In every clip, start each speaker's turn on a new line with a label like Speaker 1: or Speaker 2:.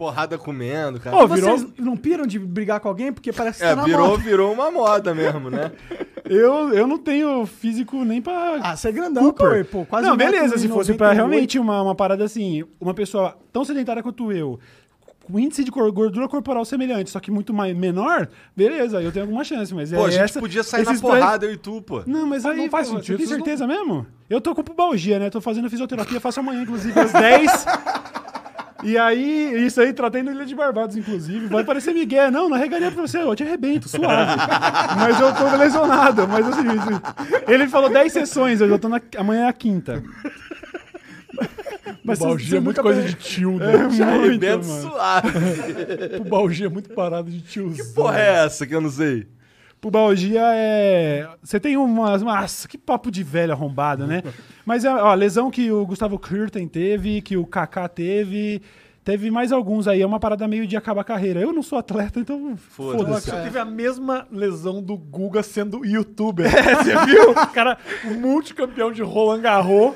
Speaker 1: porrada comendo, cara.
Speaker 2: Ô,
Speaker 3: Vocês
Speaker 2: virou-
Speaker 3: não piram de brigar com alguém? Porque parece que
Speaker 1: é,
Speaker 3: tá na
Speaker 1: virou,
Speaker 3: moda.
Speaker 1: virou uma moda mesmo, né?
Speaker 2: Eu, eu não tenho físico nem pra.
Speaker 3: Ah, você é grandão,
Speaker 2: Cooper.
Speaker 3: Pô. Quase
Speaker 2: não, beleza, se fosse pra
Speaker 3: 98.
Speaker 2: realmente uma, uma parada assim, uma pessoa tão sedentária quanto eu, com índice de gordura corporal semelhante, só que muito mais, menor, beleza, eu tenho alguma chance, mas
Speaker 1: Pô,
Speaker 2: é
Speaker 1: a gente
Speaker 2: essa,
Speaker 1: podia sair na porrada, eu e tu, pô.
Speaker 2: Não, mas
Speaker 4: Ah,
Speaker 2: aí
Speaker 4: não faz
Speaker 2: pô,
Speaker 4: sentido,
Speaker 2: Você tem certeza mesmo? Eu tô com pubalgia, né? Tô fazendo fisioterapia, faço amanhã, inclusive, às 10. E aí, isso aí, tratei no Ilha de Barbados, inclusive. Vai parecer Miguel. Não, não arregaria pra você, eu te arrebento, suave. mas eu tô lesionado. Mas assim, ele falou 10 sessões, eu já tô na. Amanhã é a quinta.
Speaker 3: Mas
Speaker 4: Pubalgia é muito
Speaker 3: nunca
Speaker 4: coisa de tio,
Speaker 2: É
Speaker 4: né?
Speaker 1: Já
Speaker 2: muito,
Speaker 1: arrebento
Speaker 2: mano.
Speaker 1: suave.
Speaker 4: Pubalgia é muito parada de tiozão.
Speaker 1: Que porra é essa que eu não sei?
Speaker 2: Pubalgia é. Você tem umas. Nossa, que papo de velho arrombado, né? Mas é, ó, lesão que o Gustavo Kirten teve, que o Kaká teve. Teve mais alguns aí, é uma parada meio de acabar a carreira. Eu não sou atleta, então
Speaker 1: Foda-se.
Speaker 2: foda-se.
Speaker 4: Você teve a mesma lesão do Guga sendo youtuber. você viu? O cara, o multicampeão de Roland Garros.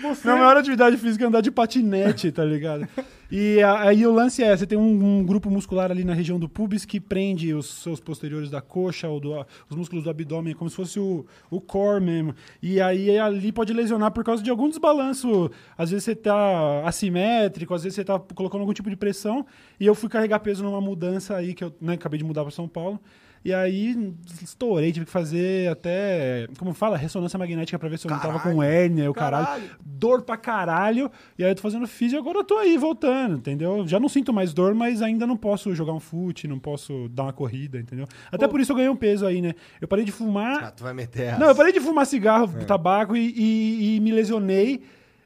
Speaker 4: Você...
Speaker 2: Minha maior atividade física é andar de patinete, tá ligado? E aí o lance é, você tem um, um grupo muscular ali na região do pubis que prende os seus posteriores da coxa, ou do- os músculos do abdômen, como se fosse o, o core mesmo. E aí ali pode lesionar por causa de algum desbalanço. Às vezes você tá assimétrico, às vezes você tá colocando algum tipo de pressão. E eu fui carregar peso numa mudança aí, que eu né, acabei de mudar para São Paulo. E aí estourei, tive que fazer até, como fala, ressonância magnética pra ver se eu não tava com hérnia, o caralho.
Speaker 1: Caralho.
Speaker 2: Dor pra caralho. E aí eu tô fazendo físio e agora eu tô aí voltando, entendeu? Já não sinto mais dor, mas ainda não posso jogar um fute, não posso dar uma corrida, entendeu? Até por isso eu ganhei um peso aí, né? Eu parei de fumar.
Speaker 1: Ah, tu vai meter essa.
Speaker 2: Não, eu parei de fumar cigarro, tabaco e, e- e me lesionei.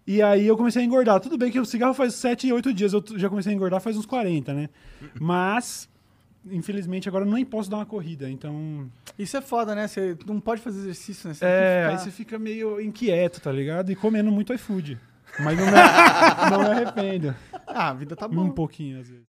Speaker 2: E aí eu comecei a engordar. Tudo bem que o cigarro faz 7, 8 dias, eu já comecei a engordar faz uns 40, né? Mas, infelizmente, agora eu nem posso dar uma corrida. Então.
Speaker 3: Isso é foda, né? Você não pode fazer exercício, né? Você
Speaker 2: É,
Speaker 3: que
Speaker 2: aí
Speaker 3: ficar-
Speaker 2: você fica meio inquieto, tá ligado? E comendo muito iFood. Mas não me, não me arrependo.
Speaker 3: Ah, a vida tá
Speaker 2: Um
Speaker 3: boa.
Speaker 2: pouquinho, às vezes.